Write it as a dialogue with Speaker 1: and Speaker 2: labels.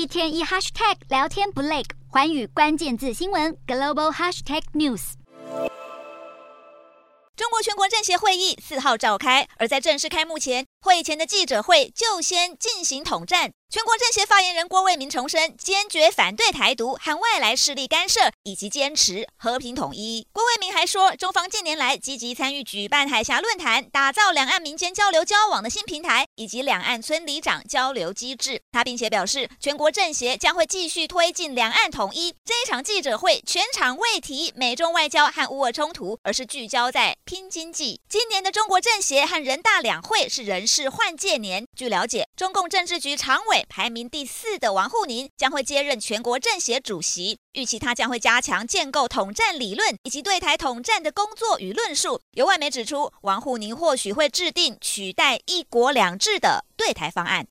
Speaker 1: 一天一 hashtag 聊天不累，环宇关键字新闻 global hashtag news。
Speaker 2: 中国全国政协会议四号召开，而在正式开幕前，会前的记者会就先进行统战。全国政协发言人郭卫民重申，坚决反对台独和外来势力干涉，以及坚持和平统一。郭卫民还说，中方近年来积极参与举办海峡论坛，打造两岸民间交流交往的新平台，以及两岸村里长交流机制。他并且表示，全国政协将会继续推进两岸统一。这一场记者会全场未提美中外交和乌俄冲突，而是聚焦在拼经济。今年的中国政协和人大两会是人是换届年。据了解，中共政治局常委。排名第四的王沪宁将会接任全国政协主席，预期他将会加强建构统战理论以及对台统战的工作与论述。有外媒指出，王沪宁或许会制定取代“一国两制”的对台方案。